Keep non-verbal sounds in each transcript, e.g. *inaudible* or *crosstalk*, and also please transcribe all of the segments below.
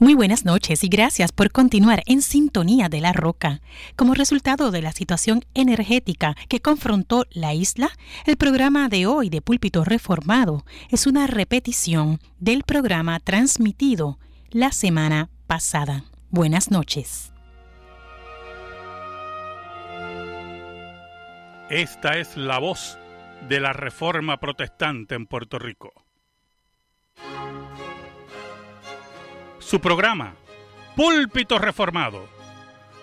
Muy buenas noches y gracias por continuar en sintonía de la roca. Como resultado de la situación energética que confrontó la isla, el programa de hoy de Púlpito Reformado es una repetición del programa transmitido la semana pasada. Buenas noches. Esta es la voz de la Reforma Protestante en Puerto Rico. Su programa, Púlpito Reformado,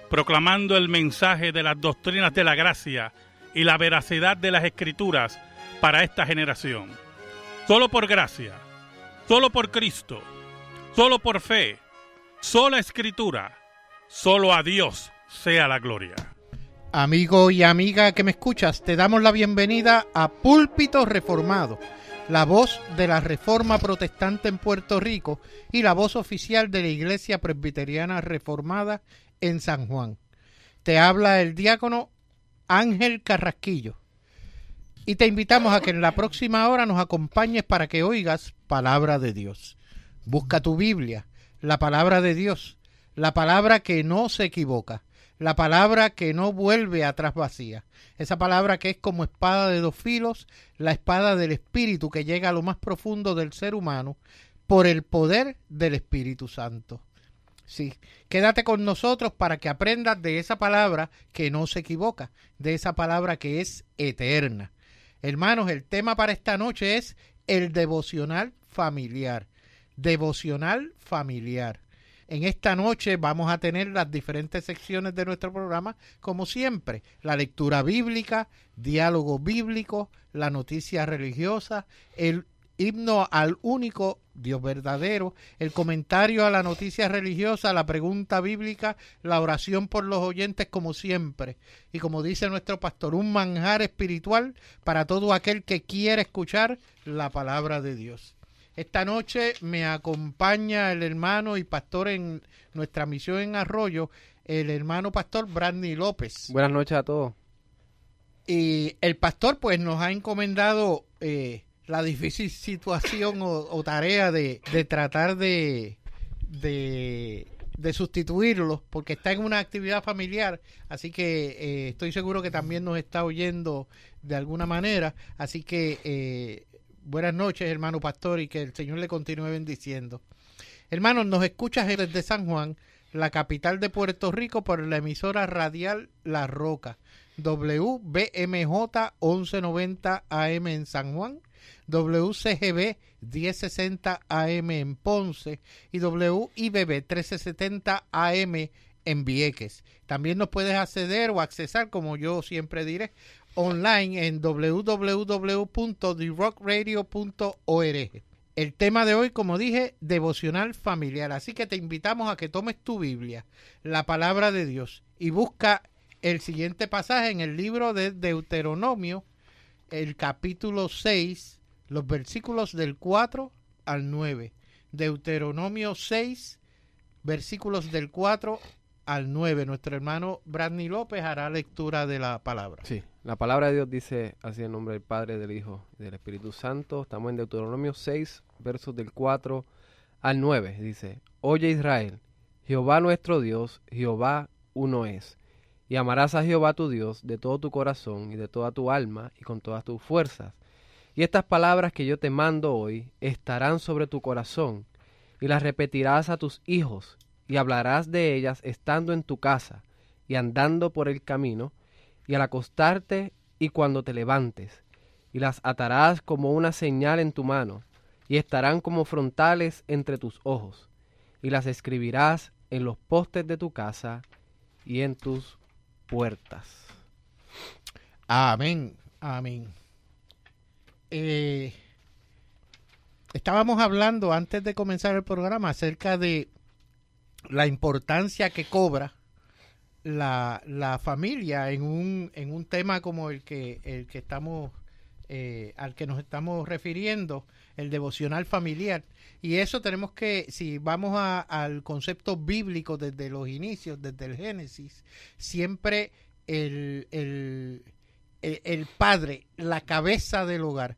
proclamando el mensaje de las doctrinas de la gracia y la veracidad de las escrituras para esta generación. Solo por gracia, solo por Cristo, solo por fe, sola escritura, solo a Dios sea la gloria. Amigo y amiga que me escuchas, te damos la bienvenida a Púlpito Reformado la voz de la Reforma Protestante en Puerto Rico y la voz oficial de la Iglesia Presbiteriana Reformada en San Juan. Te habla el diácono Ángel Carrasquillo. Y te invitamos a que en la próxima hora nos acompañes para que oigas palabra de Dios. Busca tu Biblia, la palabra de Dios, la palabra que no se equivoca, la palabra que no vuelve atrás vacía, esa palabra que es como espada de dos filos, la espada del Espíritu que llega a lo más profundo del ser humano por el poder del Espíritu Santo. Sí, quédate con nosotros para que aprendas de esa palabra que no se equivoca, de esa palabra que es eterna. Hermanos, el tema para esta noche es el devocional familiar. Devocional familiar. En esta noche vamos a tener las diferentes secciones de nuestro programa, como siempre, la lectura bíblica, diálogo bíblico, la noticia religiosa, el himno al único Dios verdadero, el comentario a la noticia religiosa, la pregunta bíblica, la oración por los oyentes como siempre. Y como dice nuestro pastor, un manjar espiritual para todo aquel que quiere escuchar la palabra de Dios. Esta noche me acompaña el hermano y pastor en nuestra misión en Arroyo, el hermano pastor Brandy López. Buenas noches a todos. Y el pastor pues nos ha encomendado eh, la difícil situación o, tarea de, tratar de, de, sustituirlo porque está en una actividad familiar, así que eh, estoy seguro que también nos está oyendo de alguna manera, así que eh, Buenas noches, hermano pastor, y que el Señor le continúe bendiciendo. Hermanos, nos escuchas desde San Juan, la capital de Puerto Rico, por la emisora radial La Roca, WBMJ 1190 AM en San Juan, WCGB 1060 AM en Ponce y WIBB 1370 AM en Vieques. También nos puedes acceder o accesar, como yo siempre diré, online en www.therockradio.org. El tema de hoy, como dije, devocional familiar. Así que te invitamos a que tomes tu Biblia, la palabra de Dios, y busca el siguiente pasaje en el libro de Deuteronomio, el capítulo 6, los versículos del 4 al 9. Deuteronomio 6, versículos del 4 al 9. Nuestro hermano Bradley López hará lectura de la palabra. Sí, la palabra de Dios dice así en nombre del Padre, del Hijo y del Espíritu Santo. Estamos en Deuteronomio 6, versos del 4 al 9. Dice, Oye Israel, Jehová nuestro Dios, Jehová uno es. Y amarás a Jehová tu Dios de todo tu corazón y de toda tu alma y con todas tus fuerzas. Y estas palabras que yo te mando hoy estarán sobre tu corazón, y las repetirás a tus hijos, y hablarás de ellas estando en tu casa, y andando por el camino, y al acostarte y cuando te levantes, y las atarás como una señal en tu mano, y estarán como frontales entre tus ojos, y las escribirás en los postes de tu casa y en tus puertas. Amén, amén. Eh, estábamos hablando antes de comenzar el programa acerca de la importancia que cobra la, la familia en un, en un tema como el que, el que estamos, eh, al que nos estamos refiriendo, el devocional familiar. Y eso tenemos que, si vamos a, al concepto bíblico desde los inicios, desde el Génesis, siempre el, el, el, padre, la cabeza del hogar,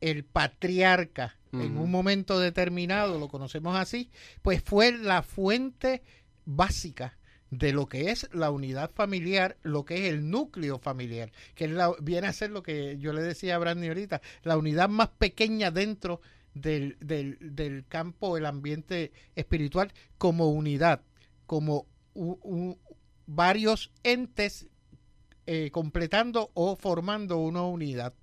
el patriarca en un momento determinado, lo conocemos así, pues fue la fuente básica de lo que es la unidad familiar, lo que es el núcleo familiar, que viene a ser lo que yo le decía a Brandy ahorita, la unidad más pequeña dentro del, del, del campo, el ambiente espiritual, como unidad, como varios entes eh, completando o formando una unidad,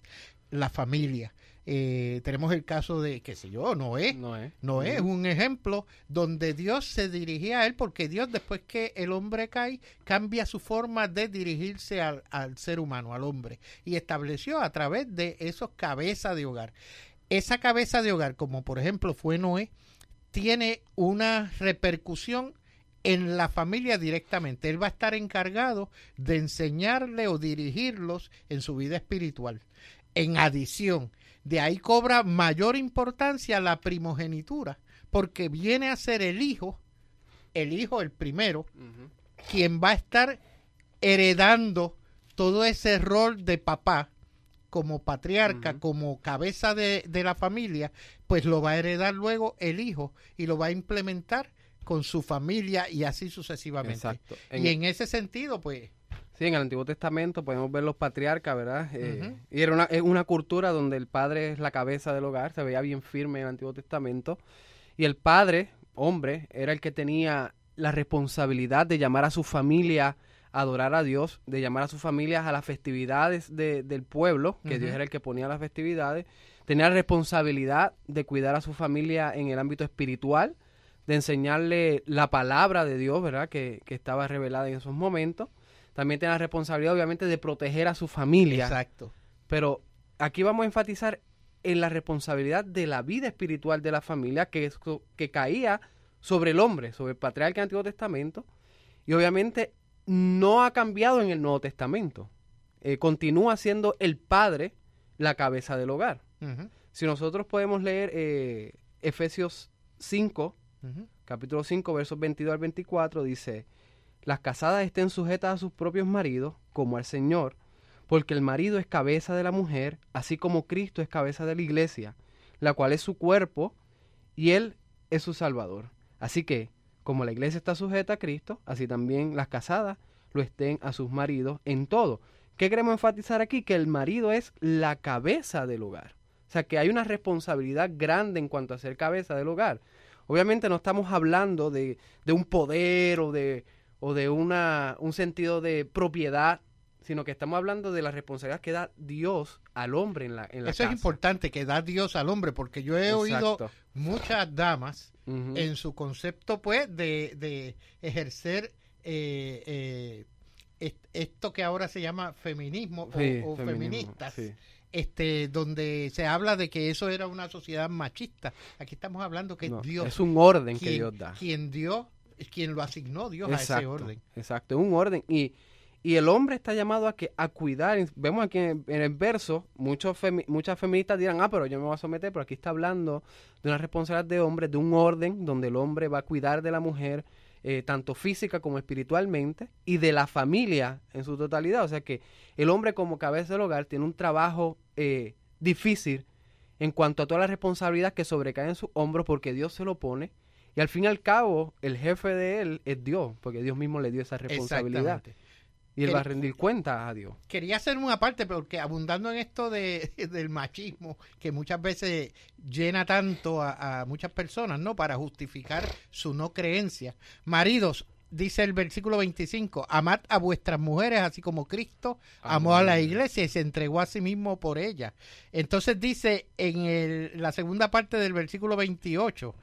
la familia. Eh, tenemos el caso de, qué sé yo, Noé. Noé, Noé es un ejemplo donde Dios se dirigía a él porque Dios después que el hombre cae cambia su forma de dirigirse al, al ser humano, al hombre, y estableció a través de esos cabezas de hogar. Esa cabeza de hogar, como por ejemplo fue Noé, tiene una repercusión en la familia directamente. Él va a estar encargado de enseñarle o dirigirlos en su vida espiritual. En adición, de ahí cobra mayor importancia la primogenitura, porque viene a ser el hijo, el hijo, el primero, quien va a estar heredando todo ese rol de papá como patriarca, como cabeza de, de la familia, pues lo va a heredar luego el hijo y lo va a implementar con su familia y así sucesivamente. Exacto. y en ese sentido, pues... Sí, en el Antiguo Testamento podemos ver los patriarcas, ¿verdad? Eh, y era una, una cultura donde el padre es la cabeza del hogar, se veía bien firme en el Antiguo Testamento. Y el padre, hombre, era el que tenía la responsabilidad de llamar a su familia a adorar a Dios, de llamar a sus familias a las festividades del pueblo, que Dios era el que ponía las festividades. Tenía la responsabilidad de cuidar a su familia en el ámbito espiritual, de enseñarle la palabra de Dios, ¿verdad? Que, estaba revelada en esos momentos. También tiene la responsabilidad, obviamente, de proteger a su familia. Exacto. Pero aquí vamos a enfatizar en la responsabilidad de la vida espiritual de la familia que, que caía sobre el hombre, sobre el patriarca del Antiguo Testamento. Y obviamente no ha cambiado en el Nuevo Testamento. Eh, continúa siendo el padre la cabeza del hogar. Si nosotros podemos leer eh, Efesios 5, Capítulo 5, versos 22 al 24 dice, las casadas estén sujetas a sus propios maridos como al Señor, porque el marido es cabeza de la mujer, así como Cristo es cabeza de la iglesia, la cual es su cuerpo, y Él es su Salvador. Así que, como la iglesia está sujeta a Cristo, así también las casadas lo estén a sus maridos en todo. ¿Qué queremos enfatizar aquí? Que el marido es la cabeza del hogar. O sea, que hay una responsabilidad grande en cuanto a ser cabeza del hogar. Obviamente no estamos hablando de, un poder o de, o de una, un sentido de propiedad, sino que estamos hablando de la responsabilidad que da Dios al hombre en la, en Eso es importante, que da Dios al hombre, porque yo he oído muchas damas en su concepto, pues, de, ejercer eh, eh, esto que ahora se llama feminismo o, feministas este, donde se habla de que eso era una sociedad machista. Aquí estamos hablando que es Dios. Es un orden que Dios da. Quien dio, es quien lo asignó Dios a ese orden. Exacto, un orden. Y, y el hombre está llamado a que a cuidar. Vemos aquí en, el verso, muchos muchas feministas dirán, ah, pero yo me voy a someter, pero aquí está hablando de una responsabilidad de hombre, de un orden donde el hombre va a cuidar de la mujer, eh, tanto física como espiritualmente, y de la familia en su totalidad. O sea que el hombre como cabeza del hogar tiene un trabajo eh, difícil en cuanto a toda la responsabilidad que sobrecae en sus hombros porque Dios se lo pone. Y al fin y al cabo, el jefe de él es Dios, porque Dios mismo le dio esa responsabilidad. Y él va a rendir cuenta a Dios. Quería hacer una parte, porque abundando en esto de, *laughs* del machismo, que muchas veces llena tanto a, muchas personas, ¿no? Para justificar su no creencia. Maridos, dice el versículo 25, amad a vuestras mujeres así como Cristo amó a la iglesia y se entregó a sí mismo por ella. Entonces dice en el, la segunda parte del versículo 28,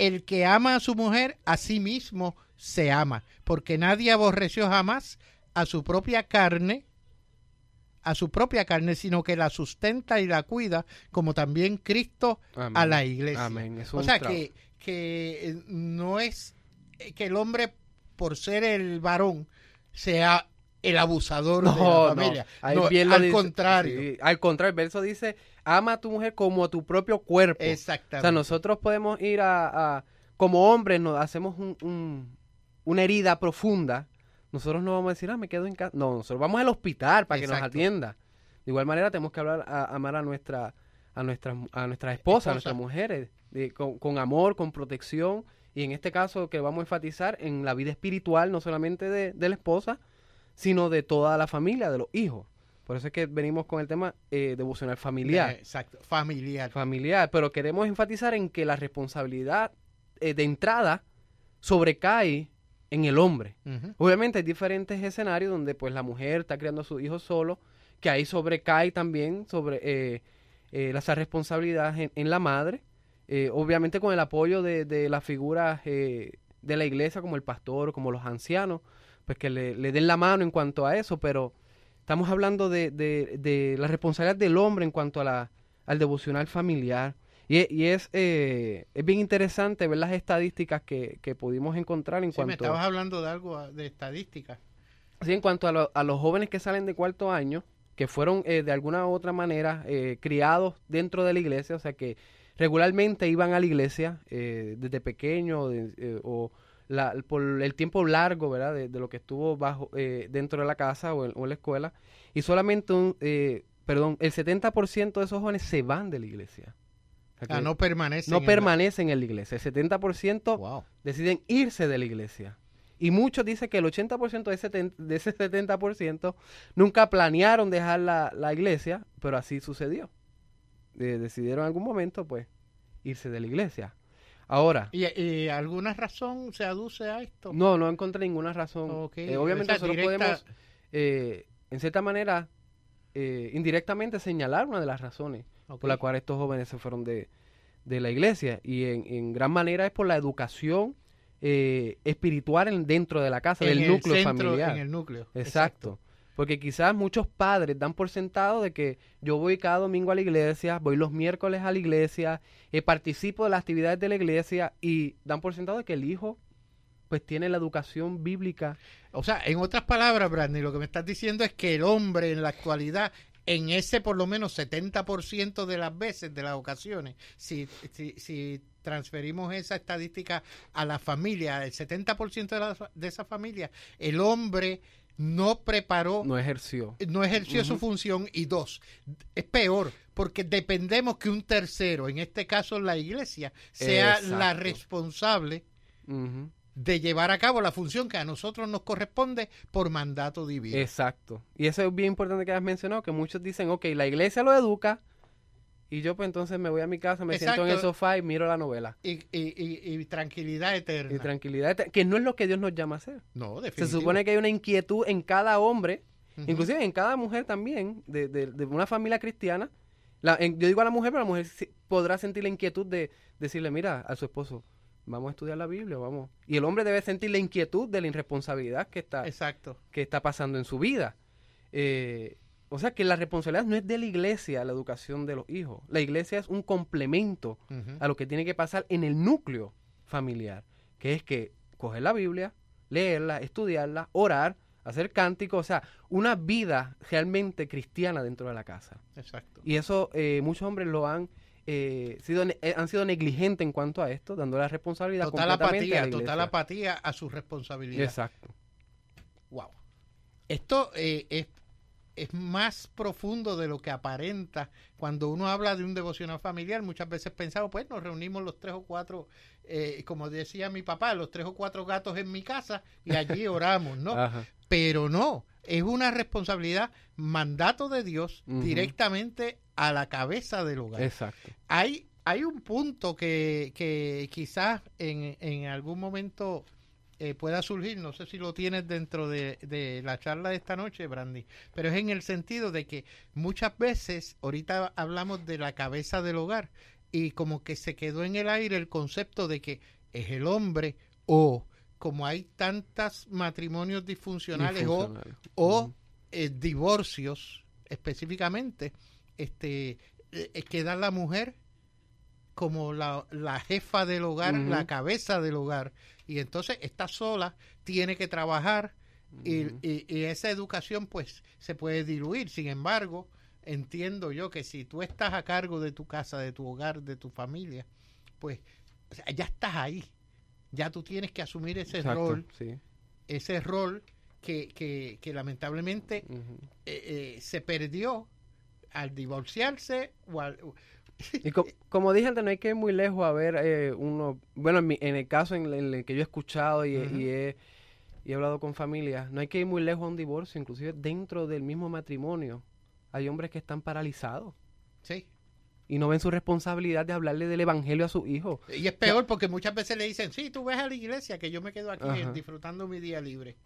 el que ama a su mujer a sí mismo se ama, porque nadie aborreció jamás a su propia carne, a su propia carne, sino que la sustenta y la cuida, como también Cristo a la iglesia. o sea que, que eh, no es que el hombre, por ser el varón, sea el abusador de la familia. al contrario. al contrario, el verso dice, ama a tu mujer como a tu propio cuerpo. Exactamente. O sea, nosotros podemos ir a, como hombres, nos hacemos un, una herida profunda nosotros no vamos a decir, ah, me quedo en casa. No, nosotros vamos al hospital para que nos atienda. De igual manera, tenemos que hablar, a, amar a nuestra, a nuestras a nuestras esposas, a Esposa. nuestras mujeres, de- con, con amor, con protección, y en este caso que vamos a enfatizar en la vida espiritual, no solamente de, de la esposa, sino de toda la familia, de los hijos. Por eso es que venimos con el tema eh, devocional familiar. Eh, exacto, familiar. Familiar, pero queremos enfatizar en que la responsabilidad eh, de entrada sobrecae en el hombre. Obviamente hay diferentes escenarios donde pues la mujer está criando a sus hijos solo, que ahí sobrecae también sobre eh, eh, esa responsabilidad en, en la madre, eh, obviamente con el apoyo de, de las figuras de la iglesia como el pastor, como los ancianos, pues que le, le den la mano en cuanto a eso, pero estamos hablando de, de- de la responsabilidad del hombre en cuanto a la, al devocional familiar. Y, y es, eh, es bien interesante ver las estadísticas que, que pudimos encontrar en Sí, me cuanto estabas hablando de algo ah, de estadística. Sí, en cuanto a, lo- a los jóvenes que salen de cuarto año, que fueron eh, de alguna u otra manera eh, criados dentro de la iglesia, o sea que regularmente iban a la iglesia eh, desde pequeño de- eh, o la- por el tiempo largo, ¿verdad? De, de lo que estuvo bajo eh, dentro de la casa o en, o en la escuela, y solamente un, eh, perdón, el 70% de esos jóvenes se van de la iglesia. O sea que no permanece. no permanecen en la iglesia. El 70% Wow. deciden irse de la iglesia. Y muchos dicen que el 80% de ese, de ese 70% nunca planearon dejar la, la iglesia, pero así sucedió. Eh, decidieron en algún momento, pues, irse de la iglesia. Ahora, ¿Y, y alguna razón se aduce a esto? no, no encontré ninguna razón. Eh, obviamente nosotros directa- podemos, eh, en cierta manera, eh, indirectamente señalar una de las razones por la cual estos jóvenes se fueron de, de la iglesia. Y en, en gran manera es por la educación eh, espiritual en- dentro de la casa, En del el núcleo centro, familiar. En el núcleo. Exacto. Porque quizás muchos padres dan por sentado de que yo voy cada domingo a la iglesia, voy los miércoles a la iglesia, eh, participo de las actividades de la iglesia y dan por sentado de que el hijo pues tiene la educación bíblica. O sea, en otras palabras, Brandy, lo que me estás diciendo es que el hombre en la actualidad, en ese por lo menos 70% de las veces, de las ocasiones, si, si, si transferimos esa estadística a la familia, el 70% de, la- de esa familia, el hombre no preparó No ejerció. no ejerció su función y dos, es peor porque dependemos que un tercero, en este caso la iglesia, sea la responsable de llevar a cabo la función que a nosotros nos corresponde por mandato divino. Exacto. Y eso es bien importante que has mencionado, que muchos dicen, ok, la iglesia lo educa y yo pues entonces me voy a mi casa, me siento en el sofá y miro la novela. Y, y- y- y tranquilidad eterna. Y tranquilidad, que no es lo que Dios nos llama a hacer. no, Se definitivo. supone que hay una inquietud en cada hombre, inclusive en cada mujer también, de, de- de una familia cristiana. La- en- yo digo a la mujer, pero la mujer podrá sentir la inquietud de decirle, mira, a su esposo, vamos a estudiar la Biblia, vamos. Y el hombre debe sentir la inquietud de la irresponsabilidad que está, Exacto. que está pasando en su vida. Eh, o sea que la responsabilidad no es de la iglesia la educación de los hijos. La iglesia es un complemento a lo que tiene que pasar en el núcleo familiar, que es que coger la Biblia, leerla, estudiarla, orar, hacer cánticos, o sea, una vida realmente cristiana dentro de la casa. Exacto. Y eso eh, muchos hombres lo han eh, sido eh, han sido negligentes en cuanto a esto, dando la responsabilidad Total completamente a apatía, la total apatía a su responsabilidad. Exacto. Wow. Esto es, es más profundo de lo que aparenta. Cuando uno habla de un devocional familiar, muchas veces pensamos, pues nos reunimos los tres o cuatro, eh, como decía mi papá, los tres o cuatro gatos en mi casa y allí *laughs* oramos, ¿no? Ajá. Pero no, es una responsabilidad, mandato de Dios directamente a la cabeza del hogar Exacto. hay, hay un punto que, que quizás en, en algún momento eh, pueda surgir, no sé si lo tienes dentro de, de la charla de esta noche, Brandy, pero es en el sentido de que muchas veces, ahorita hablamos de la cabeza del hogar, y como que se quedó en el aire el concepto de que es el hombre o como hay tantos matrimonios disfuncionales o o eh, divorcios específicamente este eh, queda la mujer como la, la jefa del hogar, la cabeza del hogar y entonces está sola, tiene que trabajar y, Ujú. y- y esa educación pues se puede diluir. Sin embargo, entiendo yo que si tú estás a cargo de tu casa, de tu hogar, de tu familia, pues o sea, ya estás ahí. Ya tú tienes que asumir ese Exacto, rol, sí. ese rol que, que, que lamentablemente eh, eh, se perdió al divorciarse o al, Y como dije antes, no hay que ir muy lejos a ver eh, uno, bueno, en, el caso en, el que yo he escuchado y, he, y he hablado con familias, no hay que ir muy lejos a un divorcio, inclusive dentro del mismo matrimonio hay hombres que están paralizados. Sí y no ven su responsabilidad de hablarle del evangelio a su hijo. Y es peor porque muchas veces le dicen, sí, tú ves a la iglesia, que yo me quedo aquí disfrutando mi día libre.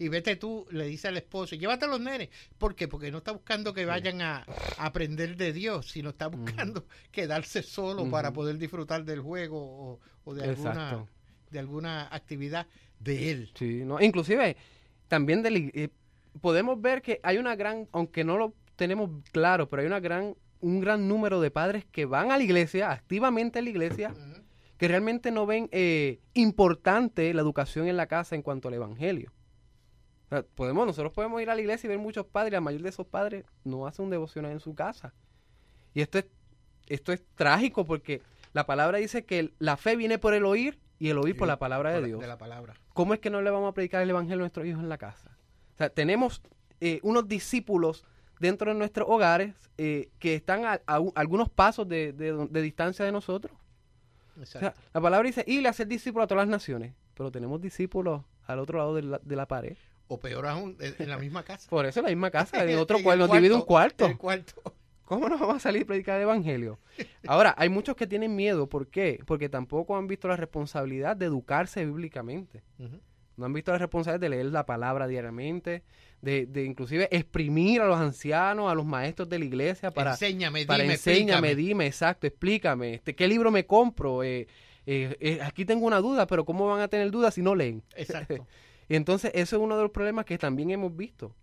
Y vete tú, le dice al esposo, llévate a los nenes. ¿Por qué? Porque no está buscando que vayan a, aprender de Dios, sino está buscando quedarse solo para poder disfrutar del juego o, de, alguna, de alguna actividad de él. Sí, no, inclusive también eh, podemos ver que hay una gran, aunque no lo tenemos claro, pero hay una gran un gran número de padres que van a la iglesia, activamente a la iglesia, que realmente no ven eh, importante la educación en la casa en cuanto al evangelio. Podemos, nosotros podemos ir a la iglesia y ver muchos padres, la mayoría de esos padres no hacen un devocional en su casa. Y esto es, esto es trágico porque la palabra dice que la fe viene por el oír y el oír por la palabra de Dios. la palabra. ¿Cómo es que no le vamos a predicar el evangelio a nuestros hijos en la casa? O sea, tenemos eh, unos discípulos dentro de nuestros hogares eh, que están a, algunos pasos de, distancia de nosotros. la palabra dice, y le hacer discípulos a todas las naciones, pero tenemos discípulos al otro lado de la, pared. O peor aún, en la misma casa. Por eso en la misma casa, en *laughs* otro cuarto, nos divide un cuarto. ¿Cómo nos vamos a salir a predicar el evangelio? Ahora, hay muchos que tienen miedo. ¿Por qué? Porque tampoco han visto la responsabilidad de educarse bíblicamente. No han visto la responsabilidad de leer la palabra diariamente, de, de, inclusive exprimir a los ancianos, a los maestros de la iglesia para... Enséñame, para dime, enséñame, dime, exacto, explícame, este, ¿qué libro me compro? Eh, eh, eh, aquí tengo una duda, pero ¿cómo van a tener dudas si no leen? Exacto. *laughs* y entonces eso es uno de los problemas que también hemos visto.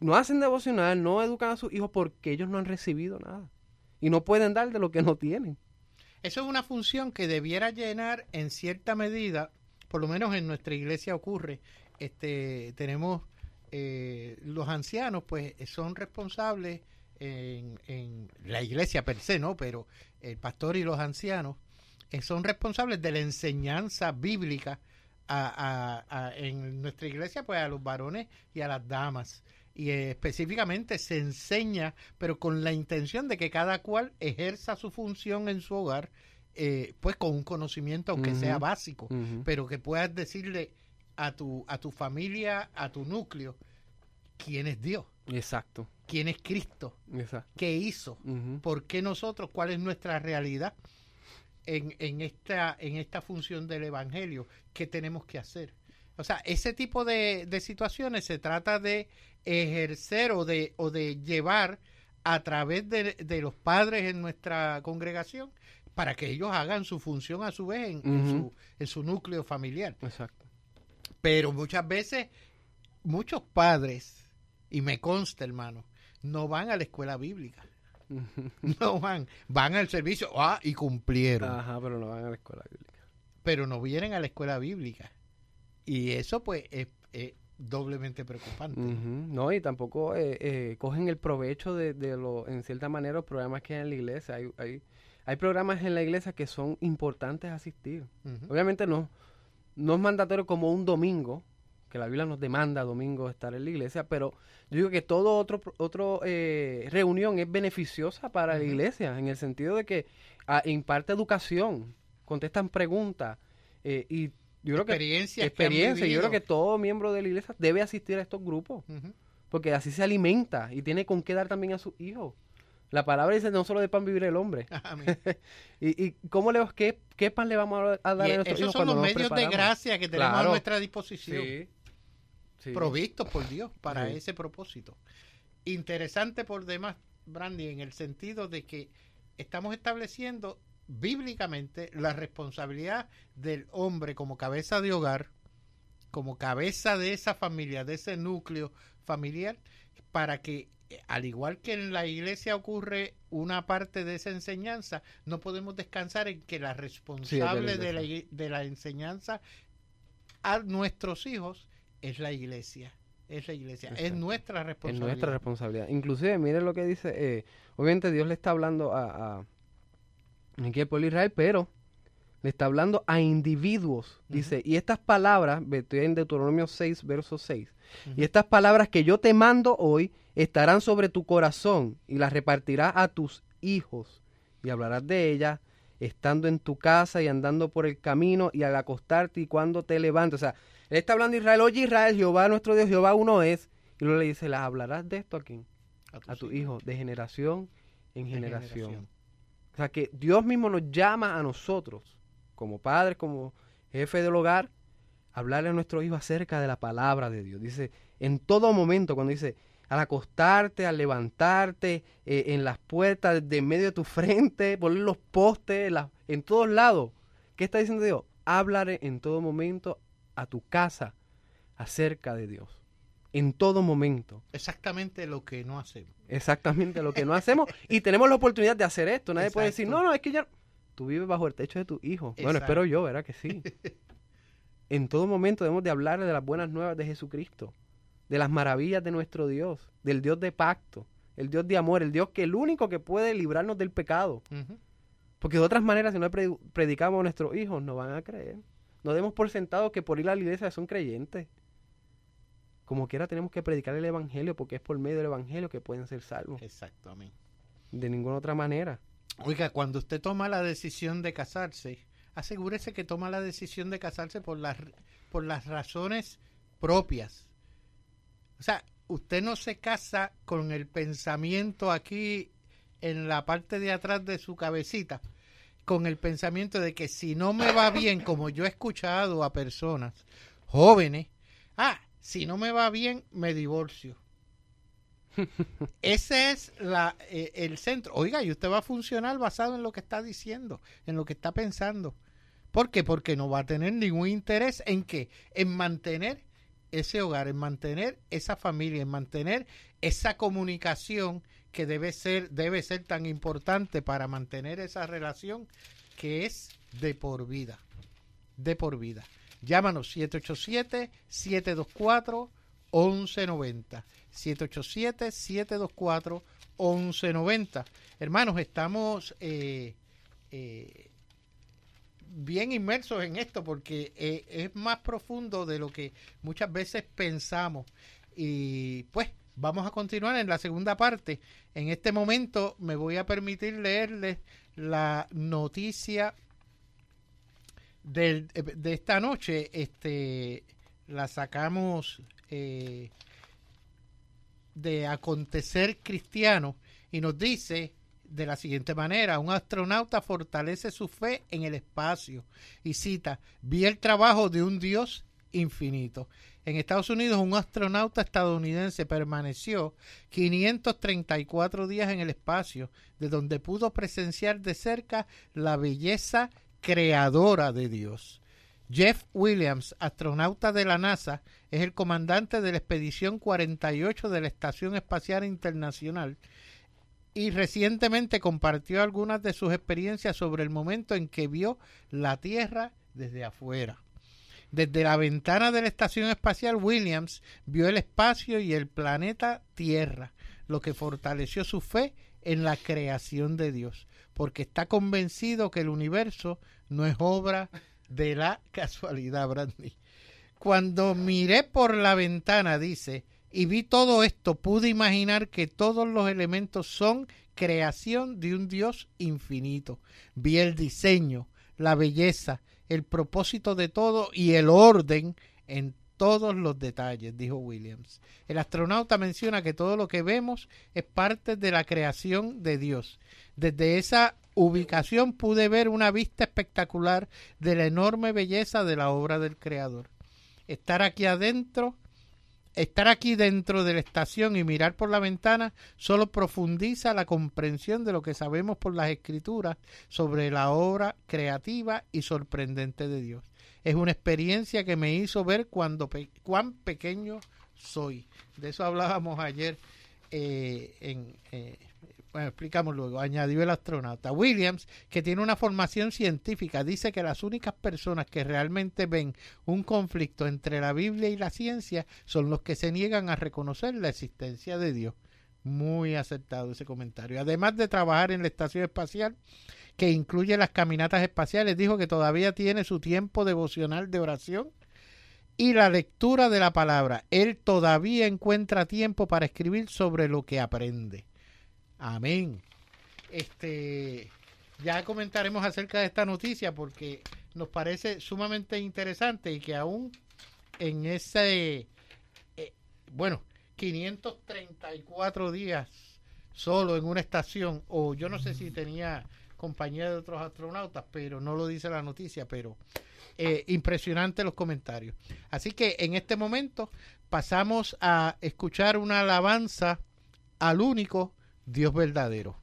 No hacen devocional, no educan a sus hijos porque ellos no han recibido nada. Y no pueden dar de lo que no tienen. Eso es una función que debiera llenar en cierta medida, por lo menos en nuestra iglesia ocurre. Este, tenemos eh, los ancianos pues son responsables en, la iglesia per se, ¿no? Pero el pastor y los ancianos eh, son responsables de la enseñanza bíblica en nuestra iglesia, pues a los varones y a las damas. Y eh, específicamente se enseña, pero con la intención de que cada cual ejerza su función en su hogar, pues con un conocimiento, aunque sea básico, pero que puedas decirle a tu, a tu familia, a tu núcleo, quién es Dios. Exacto. ¿Quién es Cristo? Exacto. ¿Qué hizo? ¿Por qué nosotros? ¿Cuál es nuestra realidad en, en, esta, en esta función del Evangelio? ¿Qué tenemos que hacer? O sea, ese tipo de, de situaciones se trata de ejercer o de, o de llevar a través de, de, los padres en nuestra congregación para que ellos hagan su función a su vez en, su, en su núcleo familiar. Exacto. Pero muchas veces, muchos padres, y me consta, hermano, no van a la escuela bíblica. *laughs* no van, van al servicio, ah, y cumplieron. Ajá, pero no van a la escuela bíblica. Pero no vienen a la escuela bíblica. Y eso, pues, es, doblemente preocupante. No, y tampoco eh, eh, cogen el provecho de, de lo, en cierta manera, los programas que hay en la iglesia. Hay, hay, hay programas en la iglesia que son importantes asistir. Obviamente no, no es mandatorio como un domingo, que la Biblia nos demanda domingo estar en la iglesia, pero yo digo que todo otro, otro eh, reunión es beneficiosa para la iglesia, en el sentido de que ah, imparte educación, contestan preguntas eh, y yo creo experiencia que experiencia, yo creo que todo miembro de la iglesia debe asistir a estos grupos, porque así se alimenta y tiene con qué dar también a sus hijos. La palabra dice no solo de pan vivir el hombre. *laughs* y, y cómo le qué, qué pan le vamos a dar a nuestros esos son los medios de gracia que tenemos a nuestra disposición. Provistos por Dios para ese propósito. Interesante por demás, Brandy, en el sentido de que estamos estableciendo bíblicamente la responsabilidad del hombre como cabeza de hogar, como cabeza de esa familia, de ese núcleo familiar, para que al igual que en la iglesia ocurre una parte de esa enseñanza, no podemos descansar en que la responsable de, la, de, la, enseñanza a nuestros hijos es la iglesia. Es la iglesia, es nuestra responsabilidad. Es nuestra responsabilidad. Inclusive, miren lo que dice, eh, obviamente Dios le está hablando a, a aquí pueblo Israel, pero le está hablando a individuos. Dice, y estas palabras, estoy en Deuteronomio 6, verso 6, y estas palabras que yo te mando hoy estarán sobre tu corazón y las repartirás a tus hijos y hablarás de ella estando en tu casa y andando por el camino y al acostarte y cuando te levantes. O sea, él está hablando Israel, oye Israel, Jehová nuestro Dios, Jehová uno es. Y luego le dice, ¿las hablarás de esto a quién? A, tu hijo, de generación en generación. O sea, que Dios mismo nos llama a nosotros, como padres, como jefe del hogar, a hablarle a nuestro hijo acerca de la palabra de Dios. Dice, en todo momento, cuando dice, al acostarte, al levantarte, eh, en las puertas, de medio de tu frente, *laughs* poner los postes, en todos lados. ¿Qué está diciendo Dios? Háblale en todo momento a tu casa acerca de Dios. En todo momento. Exactamente lo que no hacemos. Exactamente lo que no hacemos. *laughs* y tenemos la oportunidad de hacer esto. Nadie puede decir, no, no, es que ya... Tú vives bajo el techo de tu hijo. Bueno, espero yo, ¿verdad que sí? *laughs* en todo momento debemos de hablarle de las buenas nuevas de Jesucristo de las maravillas de nuestro Dios, del Dios de pacto, el Dios de amor, el Dios que es el único que puede librarnos del pecado. Porque de otras maneras, si no predicamos a nuestros hijos, no van a creer. No demos por sentado que por ir a la iglesia son creyentes. Como quiera tenemos que predicar el Evangelio porque es por medio del Evangelio que pueden ser salvos. Exacto, amén. De ninguna otra manera. Oiga, cuando usted toma la decisión de casarse, asegúrese que toma la decisión de casarse por las, por las razones propias o sea, usted no se casa con el pensamiento aquí en la parte de atrás de su cabecita, con el pensamiento de que si no me va bien, como yo he escuchado a personas jóvenes, ah, si no me va bien, me divorcio. Ese es la, eh, el centro. Oiga, y usted va a funcionar basado en lo que está diciendo, en lo que está pensando. ¿Por qué? Porque no va a tener ningún interés en qué? En mantener ese hogar, en mantener esa familia, en mantener esa comunicación que debe ser, debe ser tan importante para mantener esa relación que es de por vida. De por vida. Llámanos 787-724-1190. 787-724-1190. Hermanos, estamos eh, eh, bien inmersos en esto porque eh, es más profundo de lo que muchas veces pensamos. Y pues vamos a continuar en la segunda parte. En este momento me voy a permitir leerles la noticia de esta noche. Este la sacamos eh, de acontecer cristiano y nos dice de la siguiente manera, un astronauta fortalece su fe en el espacio y cita, vi el trabajo de un Dios infinito. En Estados Unidos, un astronauta estadounidense permaneció 534 días en el espacio, de donde pudo presenciar de cerca la belleza creadora de Dios. Jeff Williams, astronauta de la NASA, es el comandante de la expedición 48 de la Estación Espacial Internacional y recientemente compartió algunas de sus experiencias sobre el momento en que vio la Tierra desde afuera. Desde la ventana de la Estación Espacial Williams vio el espacio y el planeta Tierra, lo que fortaleció su fe en la creación de Dios, porque está convencido que el universo no es obra de la casualidad, Brandy. Cuando miré por la ventana, dice, y vi todo esto, pude imaginar que todos los elementos son creación de un Dios infinito. Vi el diseño, la belleza, el propósito de todo y el orden en todos los detalles, dijo Williams. El astronauta menciona que todo lo que vemos es parte de la creación de Dios. Desde esa ubicación pude ver una vista espectacular de la enorme belleza de la obra del Creador. Estar aquí adentro Estar aquí dentro de la estación y mirar por la ventana solo profundiza la comprensión de lo que sabemos por las escrituras sobre la obra creativa y sorprendente de Dios. Es una experiencia que me hizo ver cuando cuán pequeño soy. De eso hablábamos ayer eh, en, eh, bueno, explicamos luego, añadió el astronauta. Williams, que tiene una formación científica, dice que las únicas personas que realmente ven un conflicto entre la Biblia y la ciencia son los que se niegan a reconocer la existencia de Dios. Muy aceptado ese comentario. Además de trabajar en la estación espacial, que incluye las caminatas espaciales, dijo que todavía tiene su tiempo devocional de oración y la lectura de la palabra. Él todavía encuentra tiempo para escribir sobre lo que aprende. Amén. Este, ya comentaremos acerca de esta noticia porque nos parece sumamente interesante y que aún en ese, eh, bueno, 534 días solo en una estación, o yo no sé si tenía compañía de otros astronautas, pero no lo dice la noticia, pero eh, impresionante los comentarios. Así que en este momento pasamos a escuchar una alabanza al único Dios verdadero.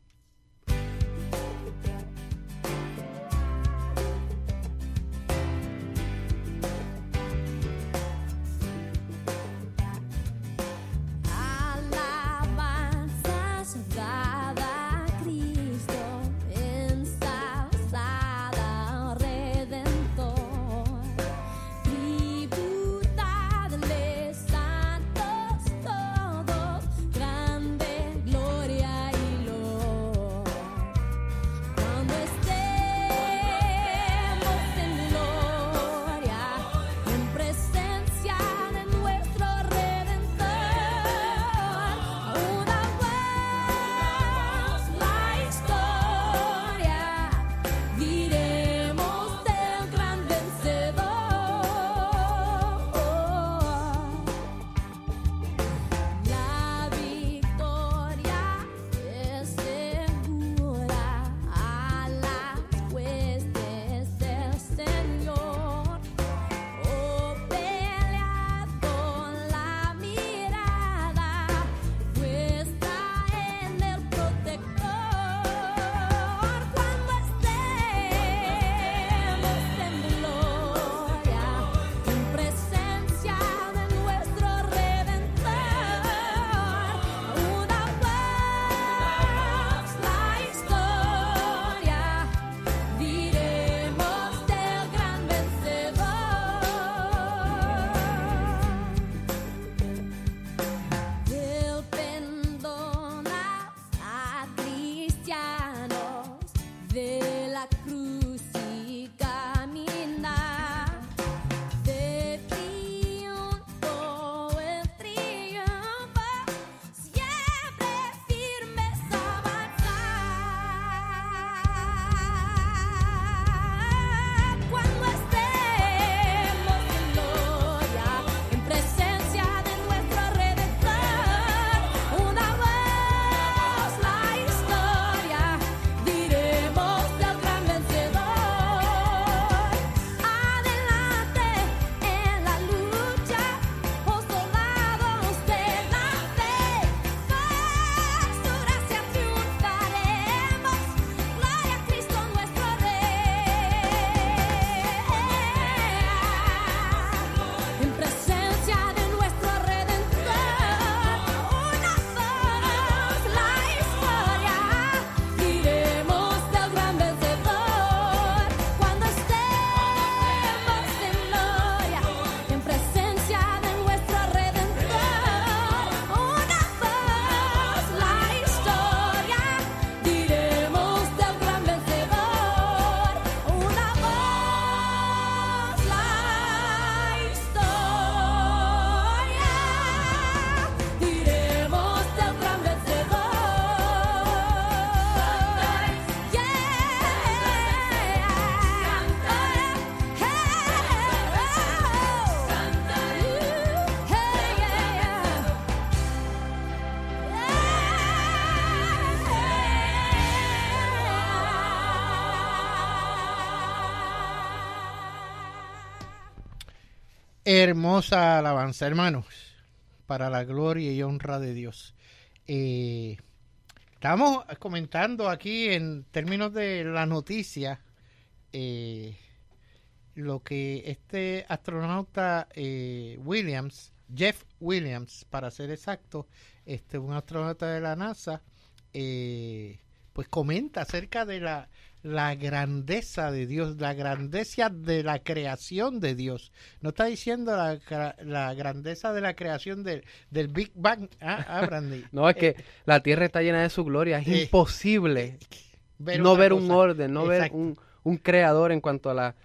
Hermosa alabanza, hermanos, para la gloria y honra de Dios. Eh, estamos comentando aquí en términos de la noticia eh, lo que este astronauta eh, Williams, Jeff Williams, para ser exacto, este un astronauta de la NASA, pues comenta acerca de la la grandeza de Dios, la grandeza de la creación de Dios. No está diciendo la, la grandeza de la creación del Big Bang, ¿ah, ah Brandy? *laughs* no, es que eh, la tierra está llena de su gloria. Es eh, imposible no ver un orden, no ver un, un, creador en cuanto a la...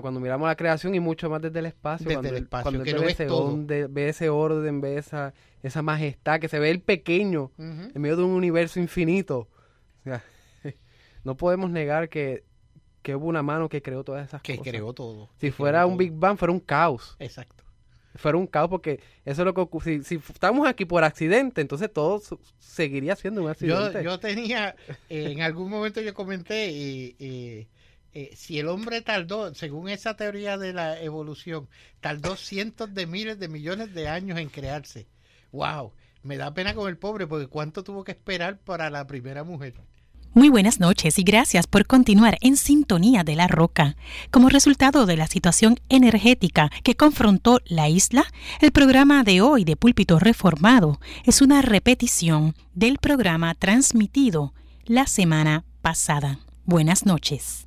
cuando miramos la creación y mucho más desde el espacio. Desde el espacio, cuando que ve, ese ve ese orden, ve esa, esa majestad, que se ve el pequeño en medio de un universo infinito. O sea, no podemos negar que, que hubo una mano que creó todas esas Que cosas. creó todo. Si que fuera un todo. Big Bang, fuera un caos. Exacto. Fuera un caos porque eso es lo que ocurre. Si, si estamos aquí por accidente, entonces todo seguiría siendo un Yo, accidente. yo tenía, eh, en algún momento yo comenté, eh, eh, si el hombre tardó, según esa teoría de la evolución, tardó cientos de miles de millones de años en crearse. ¡Wow! Me da pena con el pobre porque cuánto tuvo que esperar para la primera mujer. Muy buenas noches y gracias por continuar en sintonía de la roca. Como resultado de la situación energética que confrontó la isla, el programa de hoy de Púlpito Reformado es una repetición del programa transmitido la semana pasada. Buenas noches.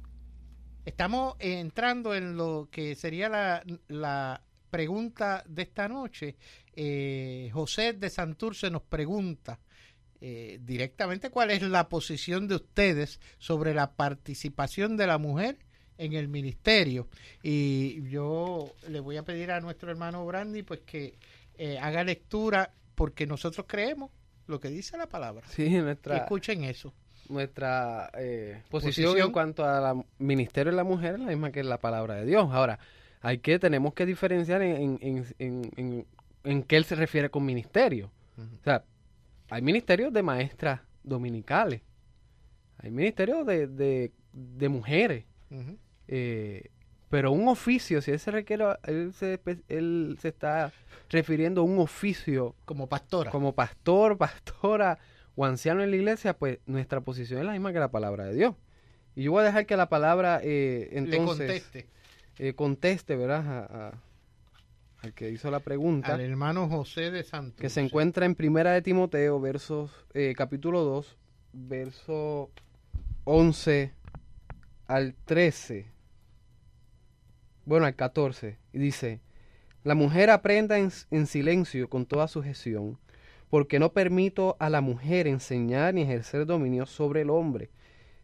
Estamos entrando en lo que sería la, pregunta de esta noche. Eh, José de Santurce nos pregunta eh, directamente cuál es la posición de ustedes sobre la participación de la mujer en el ministerio. Y yo le voy a pedir a nuestro hermano Brandy pues que eh, haga lectura porque nosotros creemos lo que dice la palabra. Sí, nuestra, Escuchen eso. nuestra eh, posición, Posición. en cuanto al ministerio de la mujer es la misma que la palabra de Dios. Ahora, hay que, tenemos que diferenciar en, en, en, en, en qué él se refiere con ministerio. O sea, hay ministerios de maestras dominicales, hay ministerios de, de, de mujeres, eh, pero un oficio, si él se requiere, él se, él se está refiriendo a un oficio Como pastora. como pastor, pastora o anciano en la iglesia, pues nuestra posición es la misma que la palabra de Dios. Y yo voy a dejar que la palabra eh, le entonces conteste eh, conteste, ¿verdad? A- a- al que hizo la pregunta, al hermano José de Santos. que se encuentra en Primera de Timoteo, versos, eh, capítulo 2, verso 11 al 13. Bueno, al 14. Y dice, la mujer aprenda en, en silencio con toda sujeción, porque no permito a la mujer enseñar ni ejercer dominio sobre el hombre,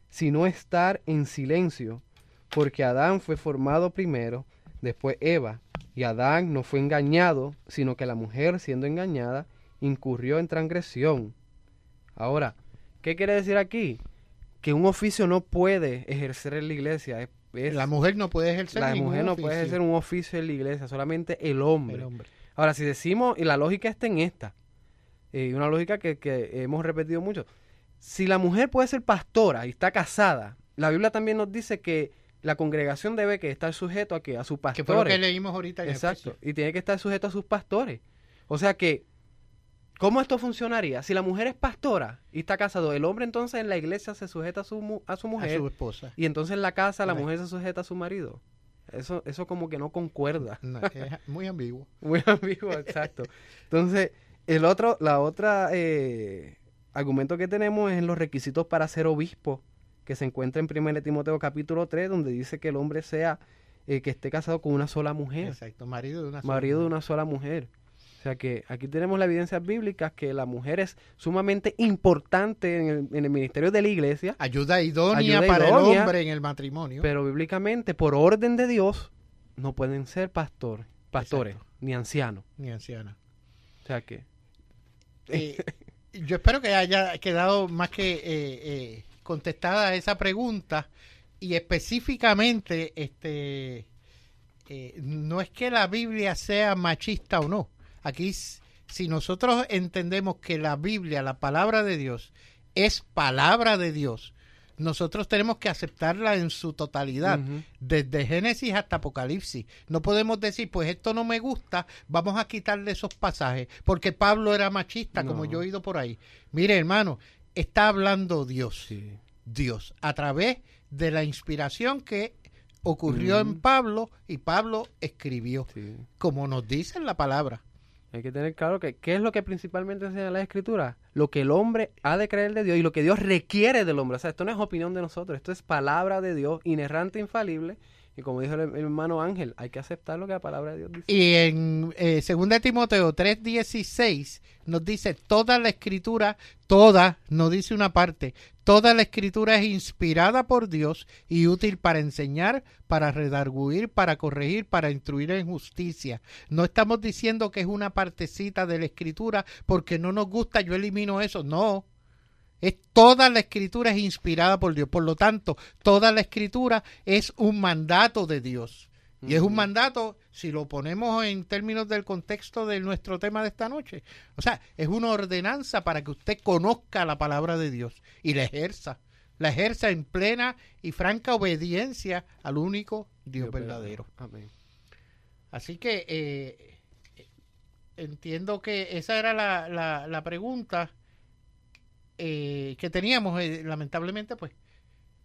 sino estar en silencio, porque Adán fue formado primero, después Eva, y Adán no fue engañado, sino que la mujer, siendo engañada, incurrió en transgresión. Ahora, ¿qué quiere decir aquí? Que un oficio no puede ejercer en la iglesia. Es, es- La mujer no puede ejercer la mujer no oficio. puede ejercer un oficio en la iglesia, solamente el hombre. El hombre. Ahora, si decimos, y la lógica está en esta, y una lógica que, que hemos repetido mucho, si la mujer puede ser pastora y está casada, la Biblia también nos dice que la congregación debe que estar sujeto a que a sus Que fue lo pastores. que leímos ahorita en Exacto, y tiene que estar sujeto a sus pastores. O sea que, ¿cómo esto funcionaría? Si la mujer es pastora y está casado, el hombre entonces en la iglesia se sujeta a su, a su A mujer su esposa. y entonces en la casa la mujer se sujeta a su marido. Eso, eso como que no concuerda. No, es muy ambiguo. *laughs* Muy ambiguo, exacto. Entonces, el otro, la otra eh, argumento que tenemos es en los requisitos para ser obispo, que se encuentra en 1 Timoteo capítulo 3, donde dice que el hombre sea, eh, que esté casado con una sola mujer, Exacto, marido de una sola marido de mujer. una sola mujer. O sea que aquí tenemos la evidencia bíblica que la mujer es sumamente importante en el, en el ministerio de la iglesia, Ayuda idónea Ayuda para el hombre en el matrimonio. pero bíblicamente, por orden de Dios, no pueden ser pastor, pastores Exacto. ni ancianos. Ni anciana. O sea que Eh, yo espero que haya quedado más que eh, eh, contestada esa pregunta y específicamente este eh, no es que la Biblia sea machista o no. Aquí si nosotros entendemos que la Biblia, la palabra de Dios, es palabra de Dios, nosotros tenemos que aceptarla en su totalidad, desde Génesis hasta Apocalipsis. No podemos decir, pues esto no me gusta, vamos a quitarle esos pasajes, porque Pablo era machista, como yo he oído por ahí. Mire, hermano, está hablando Dios, Sí. Dios, a través de la inspiración que ocurrió en Pablo y Pablo escribió, Sí. como nos dice en la palabra. Hay que tener claro que qué es lo que principalmente enseña la escritura, lo que el hombre ha de creer de Dios y lo que Dios requiere del hombre. O sea, esto no es opinión de nosotros, esto es palabra de Dios, inerrante, infalible. Y como dijo el, hermano Ángel, hay que aceptar lo que la palabra de Dios dice. Y en eh, 2 Timoteo 3:16 nos dice, toda la escritura, toda, no dice una parte, toda la escritura es inspirada por Dios y útil para enseñar, para redarguir, para corregir, para instruir en justicia. No estamos diciendo que es una partecita de la escritura porque no nos gusta, yo elimino eso, no. Es, toda la escritura es inspirada por Dios. Por lo tanto, toda la escritura es un mandato de Dios. Y es un mandato, si lo ponemos en términos del contexto de nuestro tema de esta noche. O sea, es una ordenanza para que usted conozca la palabra de Dios y la ejerza. La ejerza en plena y franca obediencia al único Dios, verdadero. Amén. Así que eh, entiendo que esa era la, la, pregunta eh, que teníamos. Eh, lamentablemente, pues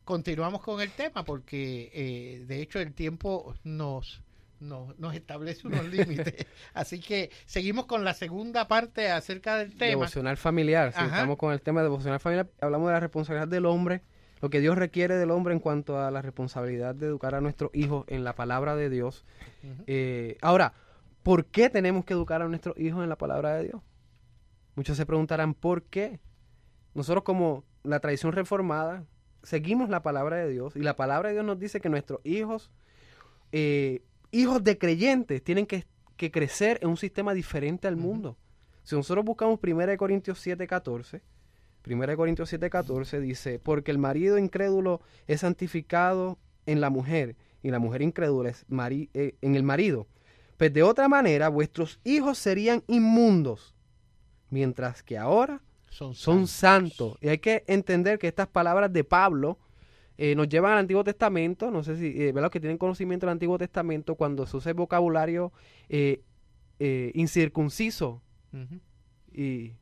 continuamos con el tema porque eh, de hecho el tiempo nos, nos, establece unos *laughs* límites. Así que seguimos con la segunda parte acerca del tema. Devocional familiar. Si estamos con el tema de devocional familiar. Hablamos de la responsabilidad del hombre, lo que Dios requiere del hombre en cuanto a la responsabilidad de educar a nuestros hijos en la palabra de Dios. Eh, ahora, ¿por qué tenemos que educar a nuestros hijos en la palabra de Dios? Muchos se preguntarán, ¿por qué? Nosotros como la tradición reformada, seguimos la palabra de Dios y la palabra de Dios nos dice que nuestros hijos, eh, hijos de creyentes, tienen que, crecer en un sistema diferente al mundo. Si nosotros buscamos 1 Corintios 7, 14, 1 Corintios 7, 14 dice, porque el marido incrédulo es santificado en la mujer y la mujer incrédula es eh, en el marido. Pues de otra manera vuestros hijos serían inmundos, mientras que ahora son, santos. Y hay que entender que estas palabras de Pablo eh, nos llevan al Antiguo Testamento. No sé si, eh, los que tienen conocimiento del Antiguo Testamento, cuando se usa el vocabulario eh, eh incircunciso y,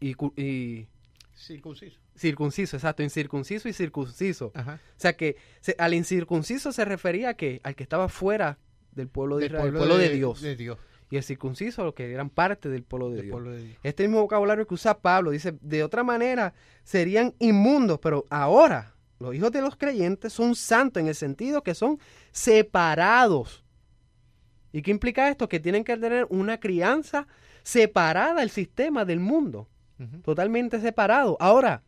y, circunciso. Circunciso, exacto, incircunciso y circunciso. O sea que al incircunciso se refería a que al que estaba fuera del pueblo de Israel, pueblo, de, Dios. de Dios y el circunciso, que eran parte del pueblo de, Dios. Este mismo vocabulario que usa Pablo dice, de otra manera serían inmundos, pero ahora los hijos de los creyentes son santos en el sentido que son separados. ¿Y qué implica esto? Que tienen que tener una crianza separada del sistema del mundo, totalmente separado. Ahora,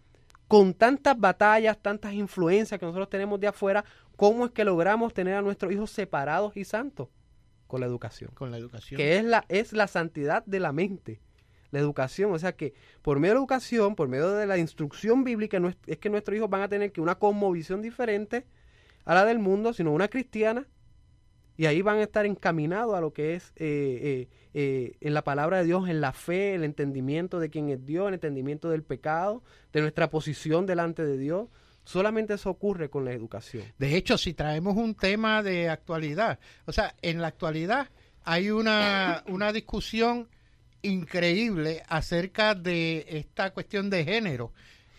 con tantas batallas, tantas influencias que nosotros tenemos de afuera, ¿cómo es que logramos tener a nuestros hijos separados y santos? Con la educación. Con la educación. Que es la, es la santidad de la mente. La educación, o sea que por medio de la educación, por medio de la instrucción bíblica, no es, que nuestros hijos van a tener que una cosmovisión diferente a la del mundo, sino una cristiana, y ahí van a estar encaminados a lo que es eh, eh, eh, en la palabra de Dios, en la fe, el entendimiento de quién es Dios, el entendimiento del pecado, de nuestra posición delante de Dios. Solamente eso ocurre con la educación. De hecho, si traemos un tema de actualidad, o sea, en la actualidad hay una, *coughs* una discusión increíble acerca de esta cuestión de género.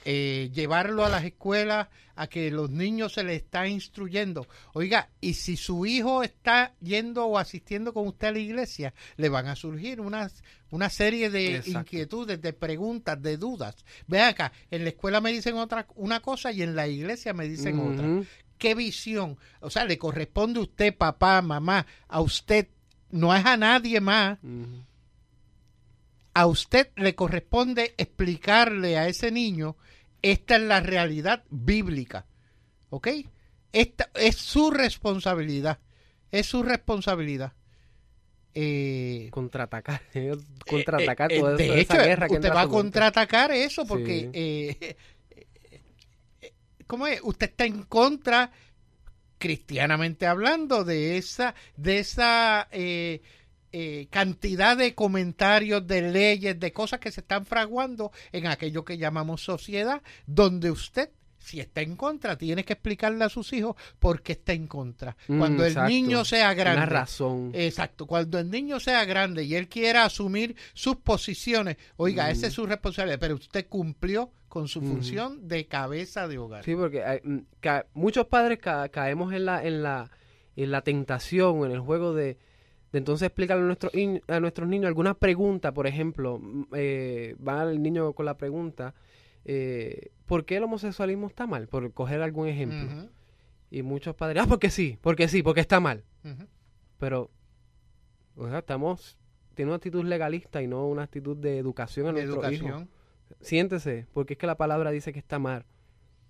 Eh, llevarlo a las escuelas, a que los niños se les está instruyendo. Oiga, y si su hijo está yendo o asistiendo con usted a la iglesia, le van a surgir unas, una serie de inquietudes, de preguntas, de dudas. Ve acá, en la escuela me dicen otra una cosa y en la iglesia me dicen otra. ¿Qué visión? O sea, le corresponde a usted, papá, mamá, a usted, no es a nadie más. A usted le corresponde explicarle a ese niño esta es la realidad bíblica. ¿Ok? Esta es su responsabilidad. Es su responsabilidad. Eh, contraatacar, *laughs* contraatacar eh, toda, de hecho, guerra que usted va a contraatacar eso porque eh, ¿cómo es? Usted está en contra cristianamente hablando de esa de esa eh, cantidad de comentarios, de leyes, de cosas que se están fraguando en aquello que llamamos sociedad, donde usted si está en contra, tiene que explicarle a sus hijos por qué está en contra. Mm, cuando el niño sea grande. Una razón. Exacto. Cuando el niño sea grande y él quiera asumir sus posiciones, oiga, esa es mm. su responsabilidad, pero usted cumplió con su mm. función de cabeza de hogar. Sí, porque hay, muchos padres caemos en la, en la, en la tentación, en el juego de entonces explicarle a, nuestro, a nuestros niños alguna pregunta, por ejemplo, eh, va el niño con la pregunta, eh, ¿por qué el homosexualismo está mal? Por coger algún ejemplo. Y muchos padres, ah, porque sí, porque sí, porque está mal. Pero, o sea, estamos, tiene una actitud legalista y no una actitud de educación a nuestro educación. Siéntese, porque es que la palabra dice que está mal.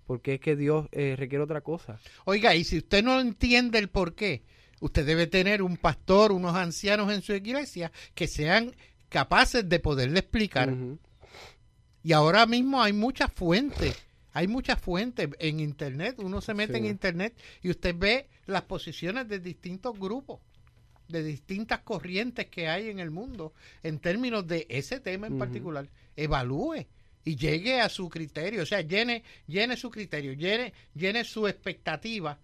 Porque es que Dios eh, requiere otra cosa. Oiga, y si usted no entiende el por qué, Usted debe tener un pastor, unos ancianos en su iglesia que sean capaces de poderle explicar. Y ahora mismo hay muchas fuentes. Hay muchas fuentes en Internet. Uno se mete en. Internet y usted ve las posiciones de distintos grupos, de distintas corrientes que hay en el mundo en términos de ese tema en particular. Evalúe y llegue a su criterio. O sea, llene, llene su criterio, llene, llene su expectativa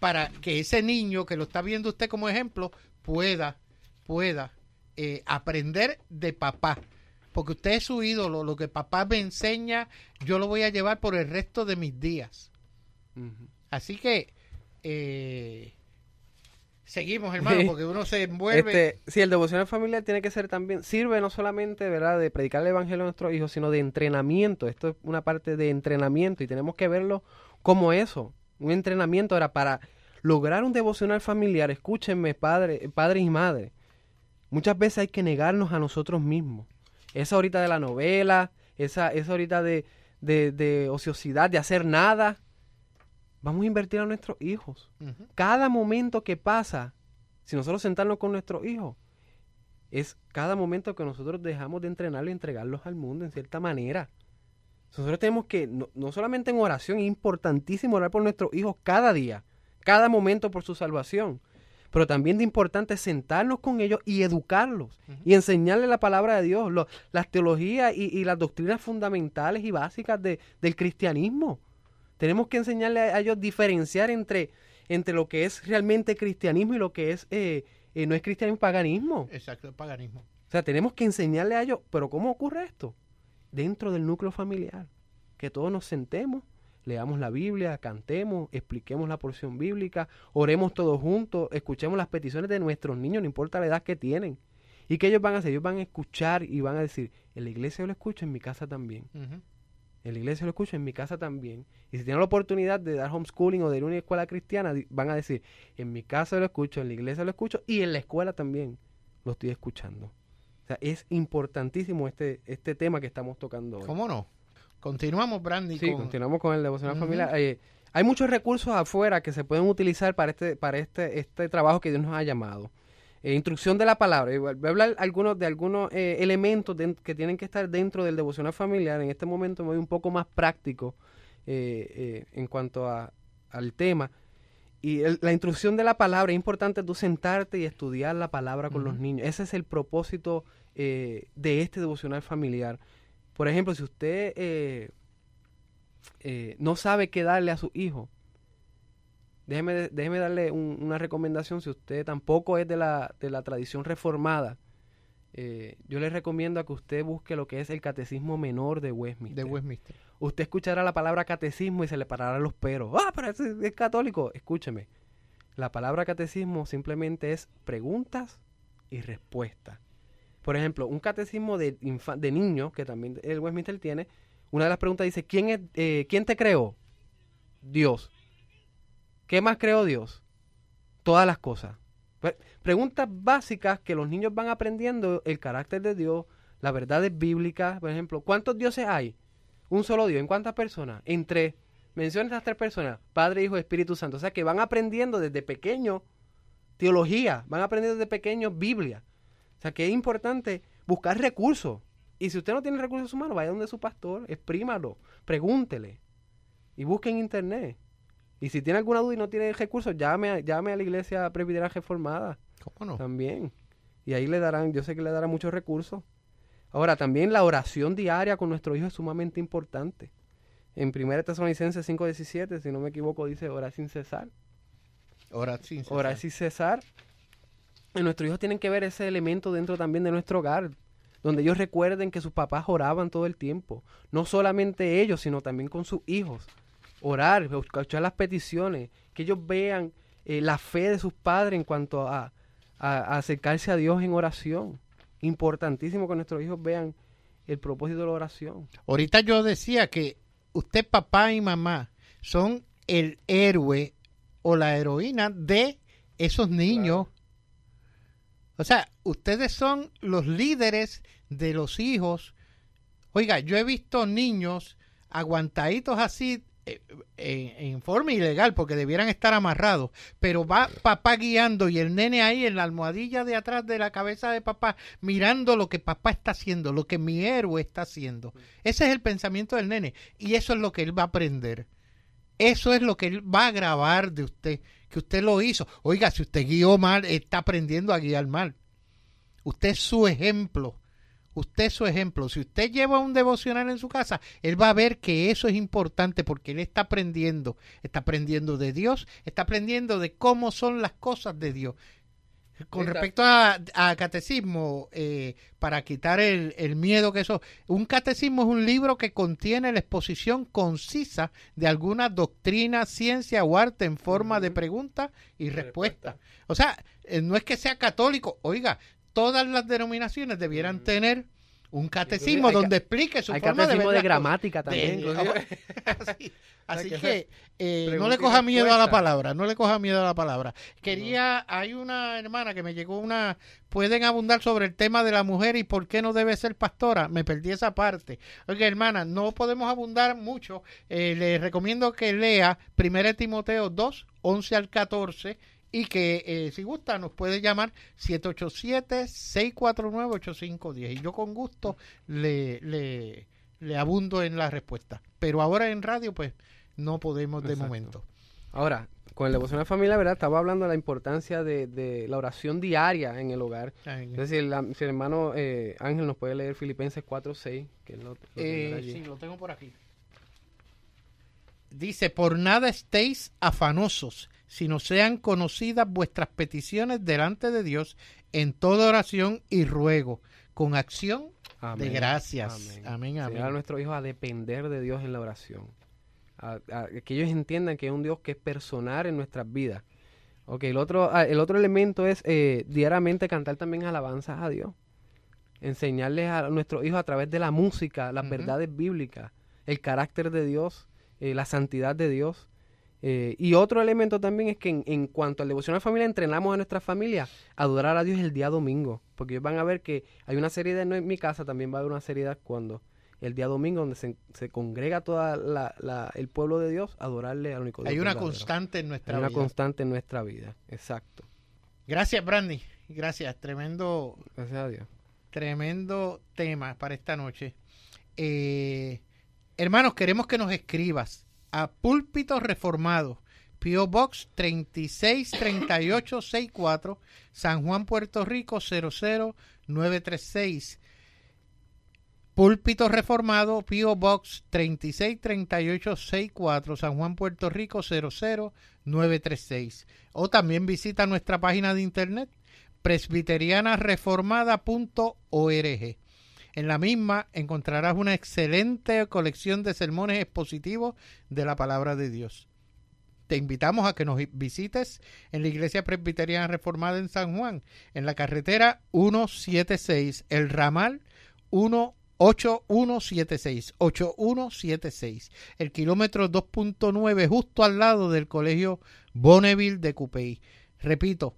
para que ese niño que lo está viendo usted como ejemplo pueda, pueda eh, aprender de papá. Porque usted es su ídolo, lo que papá me enseña, yo lo voy a llevar por el resto de mis días. Así que eh, seguimos, hermano, porque uno se envuelve. Este, sí, el devocional familiar tiene que ser también, sirve no solamente, ¿verdad?, de predicar el evangelio a nuestros hijos, sino de entrenamiento. Esto es una parte de entrenamiento y tenemos que verlo como eso, un entrenamiento. Ahora, para lograr un devocional familiar, escúchenme, padre, padres y madres, muchas veces hay que negarnos a nosotros mismos. Esa ahorita de la novela, esa, esa ahorita de, de, de ociosidad, de hacer nada, vamos a invertir a nuestros hijos cada momento que pasa, si nosotros sentarnos con nuestros hijos, es cada momento que nosotros dejamos de entrenarlos y entregarlos al mundo en cierta manera. Nosotros tenemos que, no, no solamente en oración, es importantísimo orar por nuestros hijos cada día, cada momento por su salvación, pero también de importante sentarnos con ellos y educarlos y enseñarles la palabra de Dios, lo- las teologías y, y las doctrinas fundamentales y básicas de- del cristianismo. Tenemos que enseñarle a ellos diferenciar entre, entre lo que es realmente cristianismo y lo que es eh, eh, no es cristianismo, paganismo. Exacto, el paganismo. O sea, tenemos que enseñarle a ellos, pero ¿cómo ocurre esto? Dentro del núcleo familiar. Que todos nos sentemos, leamos la Biblia, cantemos, expliquemos la porción bíblica, oremos todos juntos, escuchemos las peticiones de nuestros niños, no importa la edad que tienen. ¿Y qué ellos van a hacer? Ellos van a escuchar y van a decir, en la iglesia yo lo escucho, en mi casa también. En la iglesia lo escucho, en mi casa también. Y si tienen la oportunidad de dar homeschooling o de ir a una escuela cristiana, van a decir, en mi casa lo escucho, en la iglesia lo escucho y en la escuela también lo estoy escuchando. O sea, es importantísimo este, este tema que estamos tocando hoy. ¿Cómo no? Continuamos, Brandy. Sí, con- continuamos con el devocional Ujú. familiar. Eh, hay muchos recursos afuera que se pueden utilizar para este, para este, este trabajo que Dios nos ha llamado. Eh, instrucción de la palabra. Voy a hablar algunos, de algunos eh, elementos den- que tienen que estar dentro del devocional familiar. En este momento me voy un poco más práctico eh, eh, en cuanto a, al tema. Y el- la instrucción de la palabra, es importante tú sentarte y estudiar la palabra con los niños. Ese es el propósito eh, de este devocional familiar. Por ejemplo, si usted eh, eh, no sabe qué darle a su hijo, déjeme, déjeme darle un- una recomendación. Si usted tampoco es de la, de la tradición reformada, eh, yo le recomiendo a que usted busque lo que es el catecismo menor de Westminster. de Westminster. Usted escuchará la palabra catecismo y se le pararán los peros. Ah, pero es católico. Escúcheme. La palabra catecismo simplemente es preguntas y respuestas. Por ejemplo, un catecismo de, de niño, que también el Westminster tiene, una de las preguntas dice, ¿quién, es, eh, ¿quién te creó? Dios. ¿Qué más creó Dios? Todas las cosas. Pre- preguntas básicas que los niños van aprendiendo el carácter de Dios, las verdades bíblicas. Por ejemplo, ¿cuántos dioses hay? Un solo Dios. ¿En cuántas personas? En tres. Menciona estas tres personas. Padre, Hijo, Espíritu Santo. O sea que van aprendiendo desde pequeño teología. Van aprendiendo desde pequeño Biblia. O sea que es importante buscar recursos. Y si usted no tiene recursos humanos, vaya donde su pastor, exprímalo, pregúntele. Y busque en internet. Y si tiene alguna duda y no tiene recursos, llame a, llame a la iglesia presbiteriana reformada ¿Cómo no? también. Y ahí le darán, yo sé que le darán muchos recursos. Ahora, también la oración diaria con nuestro hijo es sumamente importante. En 1 Tesalonicenses 5.17, si no me equivoco, dice orar sin cesar. Orar sin cesar. Orar sin cesar. Y nuestros hijos tienen que ver ese elemento dentro también de nuestro hogar, donde ellos recuerden que sus papás oraban todo el tiempo. No solamente ellos, sino también con sus hijos. Orar, escuchar las peticiones, que ellos vean eh, la fe de sus padres en cuanto a, a- a acercarse a Dios en oración. Importantísimo que nuestros hijos vean el propósito de la oración. Ahorita yo decía que usted, papá y mamá, son el héroe o la heroína de esos niños. O sea, ustedes son los líderes de los hijos. Oiga, yo he visto niños aguantaditos así eh, en, forma ilegal porque debieran estar amarrados, pero va papá guiando y el nene ahí en la almohadilla de atrás de la cabeza de papá mirando lo que papá está haciendo, lo que mi héroe está haciendo. Ese es el pensamiento del nene y eso es lo que él va a aprender. Eso es lo que él va a grabar de usted, que usted lo hizo. Oiga, si usted guió mal, está aprendiendo a guiar mal. Usted es su ejemplo usted su ejemplo. Si usted lleva un devocional en su casa, él va a ver que eso es importante porque él está aprendiendo, está aprendiendo de Dios, está aprendiendo de cómo son las cosas de Dios. Con respecto a, catecismo, eh, para quitar el, el, miedo que eso, un catecismo es un libro que contiene la exposición concisa de alguna doctrina, ciencia o arte en forma de pregunta y respuesta. O sea, eh, no es que sea católico, oiga, todas las denominaciones debieran mm. tener un catecismo donde explique su forma de, ver de gramática también. *laughs* *laughs* así, que eh, no le coja miedo a la palabra, no le coja miedo a la palabra. Quería, hay una hermana que me llegó una, pueden abundar sobre el tema de la mujer y por qué no debe ser pastora. Me perdí esa parte. Oiga, hermana, no podemos abundar mucho. Eh, le recomiendo que lea 1 Timoteo 2, 11 al 14 y que eh, si gusta nos puede llamar 787-649-8510 y yo con gusto le, le, le, abundo en la respuesta. Pero ahora en radio pues no podemos de momento. Ahora, con el devoción de familia, ¿verdad? Estaba hablando de la importancia de, de la oración diaria en el hogar. Es decir, si el hermano eh, Ángel nos puede leer Filipenses 4.6, que lo, eh, Sí, lo tengo por aquí. Dice, por nada estéis afanosos, sino sean conocidas vuestras peticiones delante de Dios en toda oración y ruego, con acción de gracias. Amén, amén. a nuestros hijos a depender de Dios en la oración. A, que ellos entiendan que es un Dios que es personal en nuestras vidas. Ok, el otro, ah, el otro elemento es eh, diariamente cantar también alabanzas a Dios. Enseñarles a nuestros hijos a través de la música, las verdades bíblicas, el carácter de Dios, eh, la santidad de Dios. Eh, y otro elemento también es que en, cuanto al devoción a la familia, entrenamos a nuestra familia a adorar a Dios el día domingo. Porque ellos van a ver que hay una serie de en mi casa, también va a haber una serie de cuando el día domingo, donde se, se congrega todo la, el pueblo de Dios a adorarle al único Dios. Hay una constante en nuestra vida. Hay una constante en nuestra vida, exacto. Gracias, Brandy. Gracias. Tremendo. Gracias a Dios. Tremendo tema para esta noche. Eh, hermanos, queremos que nos escribas a Púlpito Reformado, P.O. Box 363864, San Juan, Puerto Rico 00936. Púlpito Reformado, P.O. Box 363864, San Juan, Puerto Rico 00936. O también visita nuestra página de internet presbiterianareformada.org. En la misma encontrarás una excelente colección de sermones expositivos de la palabra de Dios. Te invitamos a que nos visites en la Iglesia Presbiteriana Reformada en San Juan, en la carretera 176, el ramal 18176, 8176, el kilómetro 2.9 justo al lado del Colegio Bonneville de Cupey. Repito,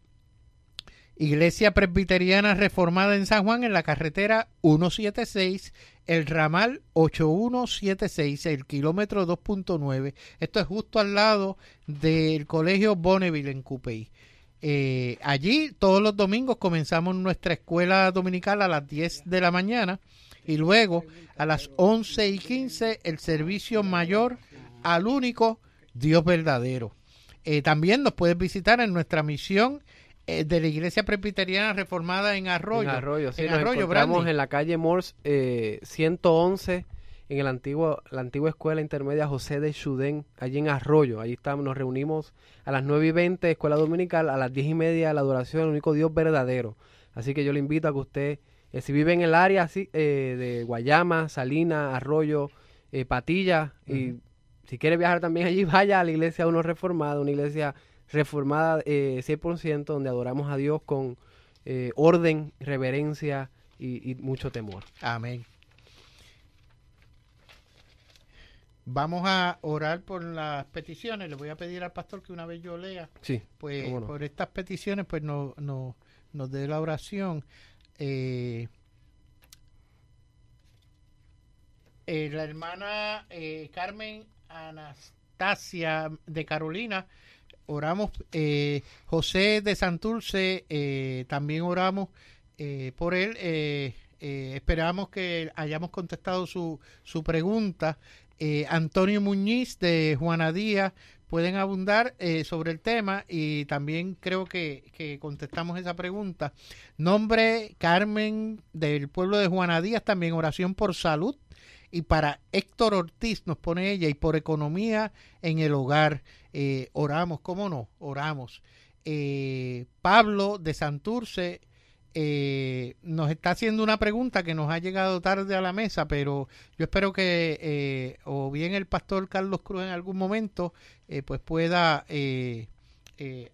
Iglesia Presbiteriana Reformada en San Juan en la carretera 176, el ramal 8176, el kilómetro 2.9. Esto es justo al lado del Colegio Bonneville en Cupey. Eh, allí todos los domingos comenzamos nuestra escuela dominical a las 10 de la mañana y luego a las 11 y 15 el servicio mayor al único Dios verdadero. Eh, también nos puedes visitar en nuestra misión eh, de la Iglesia Presbiteriana Reformada en Arroyo. En Arroyo, sí, en nos encontramos en la calle Morse eh, 111, en el antiguo, la antigua escuela intermedia José de Chudén, allí en Arroyo. Allí estamos, nos reunimos a las 9 y 20, escuela dominical, a las 10 y media, la adoración del único Dios verdadero. Así que yo le invito a que usted, eh, si vive en el área así, eh, de Guayama, Salina, Arroyo, Patilla, y si quiere viajar también allí, *laughs* vaya a la iglesia Uno Reformado, una iglesia reformada eh, 100%, donde adoramos a Dios con eh, orden, reverencia y, mucho temor. Amén. Vamos a orar por las peticiones. Le voy a pedir al pastor que una vez yo lea, sí, pues por estas peticiones, pues no, no, nos dé la oración. Eh, eh, la hermana Carmen Anastasio Anastasia de Carolina, oramos. Eh, José de Santurce, eh, también oramos eh, por él. esperamos que hayamos contestado su, su pregunta. Antonio Muñiz de Juana Díaz, pueden abundar sobre el tema y también creo que, que, contestamos esa pregunta. Nombre Carmen del pueblo de Juana Díaz, también oración por salud y para Héctor Ortiz nos pone ella y por economía en el hogar eh, oramos, ¿cómo no? Oramos. Eh, Pablo de Santurce eh, nos está haciendo una pregunta que nos ha llegado tarde a la mesa, pero yo espero que o bien el pastor Carlos Cruz en algún momento pues pueda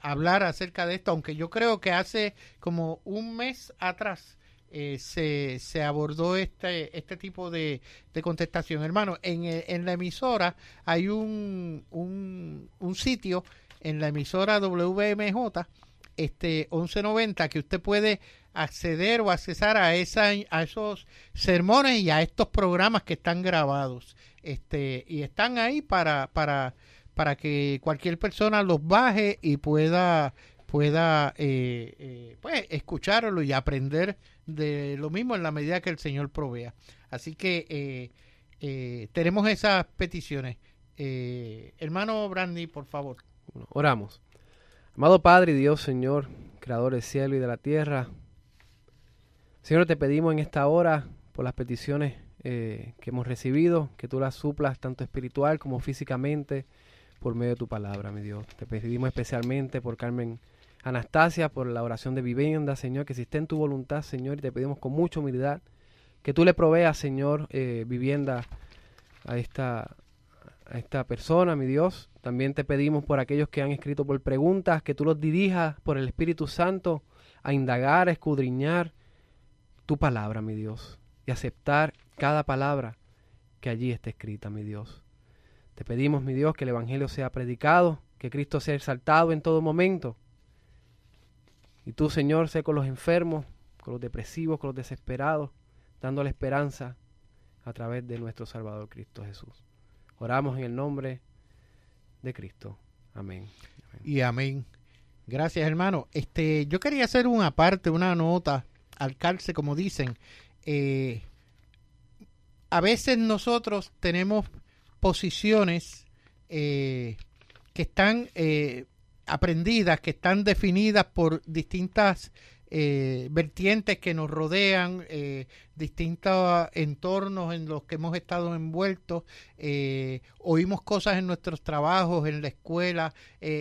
hablar acerca de esto, aunque yo creo que hace como un mes atrás eh, se, se, abordó este, este tipo de, contestación. Hermano, en, eh, en, la emisora hay un, un, un, sitio, en la emisora WMJ, este 1190, que usted puede acceder o accesar a, esa, a esos sermones y a estos programas que están grabados. Este, y están ahí para, para, para que cualquier persona los baje y pueda pueda eh, eh, pues escucharlo y aprender de lo mismo en la medida que el Señor provea. Así que eh, tenemos esas peticiones. hermano Brandy, por favor. oramos. Amado Padre Dios, Señor, Creador del cielo y de la tierra. Señor, te pedimos en esta hora por las peticiones que hemos recibido, que tú las suplas tanto espiritual como físicamente por medio de tu palabra, mi Dios. Te pedimos especialmente por Carmen Anastasia, por la oración de vivienda, Señor, que si en tu voluntad, Señor, y te pedimos con mucha humildad que tú le proveas, Señor, eh, vivienda a esta, a esta persona, mi Dios. También te pedimos por aquellos que han escrito por preguntas, que tú los dirijas por el Espíritu Santo a indagar, a escudriñar tu palabra, mi Dios, y aceptar cada palabra que allí esté escrita, mi Dios. Te pedimos, mi Dios, que el Evangelio sea predicado, que Cristo sea exaltado en todo momento y tú, Señor, sé con los enfermos, con los depresivos, con los desesperados, dando la esperanza a través de nuestro Salvador Cristo Jesús. Oramos en el nombre de Cristo. Amén. Y amén. Gracias, hermano. Este, yo quería hacer una parte, una nota al calce, como dicen. Eh, a veces nosotros tenemos posiciones eh, que están eh, aprendidas, que están definidas por distintas eh, vertientes que nos rodean, eh, distintos entornos en los que hemos estado envueltos, eh, oímos cosas en nuestros trabajos, en la escuela,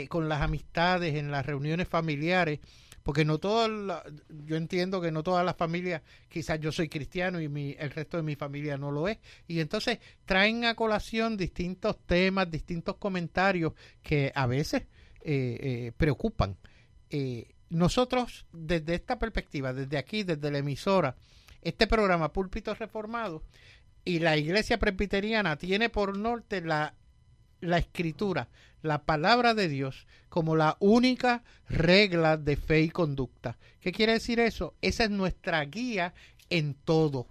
con las amistades, en las reuniones familiares, porque no todo, yo entiendo que no todas las familias, quizás yo soy cristiano y mi, el resto de mi familia no lo es, y entonces traen a colación distintos temas, distintos comentarios que a veces preocupan. Eh, nosotros, desde esta perspectiva, desde aquí, desde la emisora, este programa Púlpito Reformado y la Iglesia Presbiteriana tiene por norte la, la escritura, la palabra de Dios, como la única regla de fe y conducta. ¿Qué quiere decir eso? Esa es nuestra guía en todo,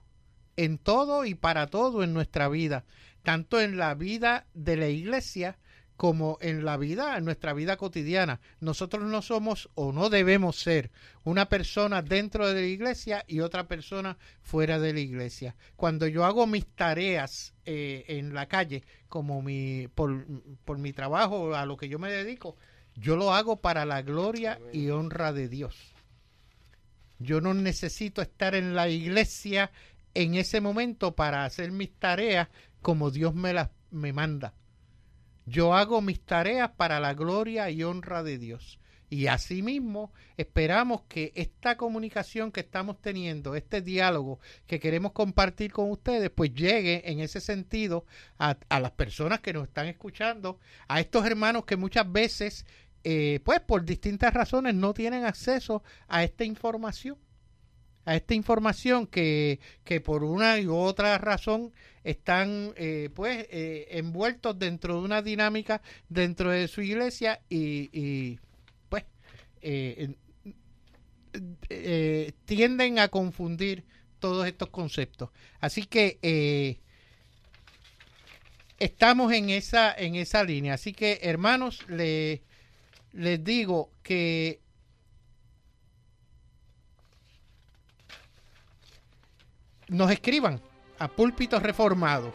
en todo y para todo en nuestra vida, tanto en la vida de la iglesia como en la vida, en nuestra vida cotidiana. Nosotros no somos o no debemos ser una persona dentro de la iglesia y otra persona fuera de la iglesia. Cuando yo hago mis tareas eh, en la calle, como mi, por, por mi trabajo, a lo que yo me dedico, yo lo hago para la gloria y honra de Dios. Yo no necesito estar en la iglesia en ese momento para hacer mis tareas como Dios me las me manda. Yo hago mis tareas para la gloria y honra de Dios. Y asimismo esperamos que esta comunicación que estamos teniendo, este diálogo que queremos compartir con ustedes, pues llegue en ese sentido a, las personas que nos están escuchando, a estos hermanos que muchas veces, eh, pues por distintas razones, no tienen acceso a esta información a esta información que, que por una y otra razón están eh, pues eh, envueltos dentro de una dinámica dentro de su iglesia y, y pues eh, tienden a confundir todos estos conceptos así que estamos en esa, en esa línea. Así que, hermanos, le, les digo que nos escriban a Púlpito Reformado.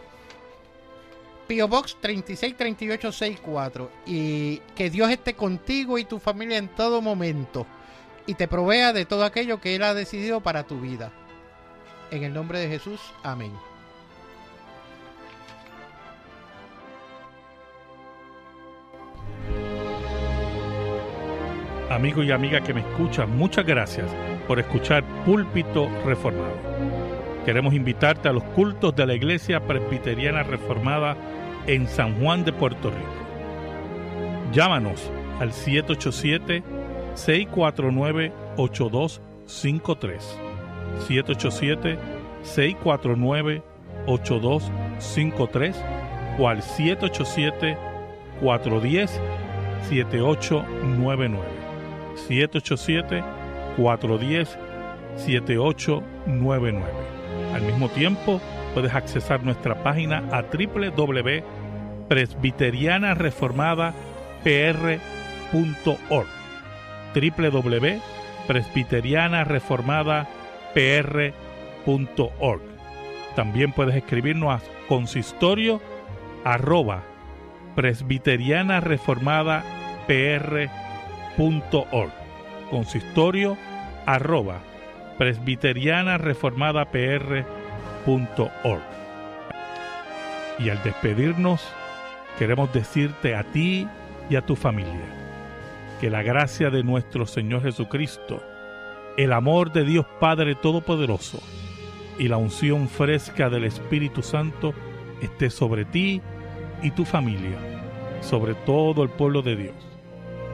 Pio Box 363864 y que Dios esté contigo y tu familia en todo momento y te provea de todo aquello que Él ha decidido para tu vida. En el nombre de Jesús, amén. Amigo y amiga que me escuchan, muchas gracias por escuchar Púlpito Reformado. Queremos invitarte a los cultos de la Iglesia Presbiteriana Reformada en San Juan de Puerto Rico. Llámanos al 787-649-8253. 787-649-8253 o al 787-410-7899. 787-410-7899. Al mismo tiempo, puedes accesar nuestra página a www.presbiterianareformadapr.org www.presbiterianareformadapr.org También puedes escribirnos a consistorio arroba presbiterianareformadapr.org consistorio arroba presbiterianareformadapr.org Y al despedirnos, queremos decirte a ti y a tu familia que la gracia de nuestro Señor Jesucristo, el amor de Dios Padre Todopoderoso y la unción fresca del Espíritu Santo esté sobre ti y tu familia, sobre todo el pueblo de Dios,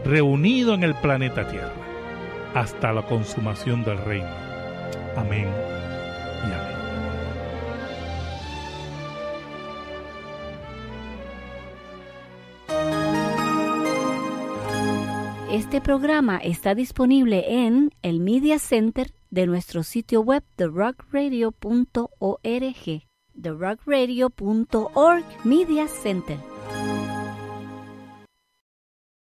reunido en el planeta Tierra, hasta la consumación del reino. Amén y amén. Este programa está disponible en el Media Center de nuestro sitio web therockradio.org. therockradio.org Media Center.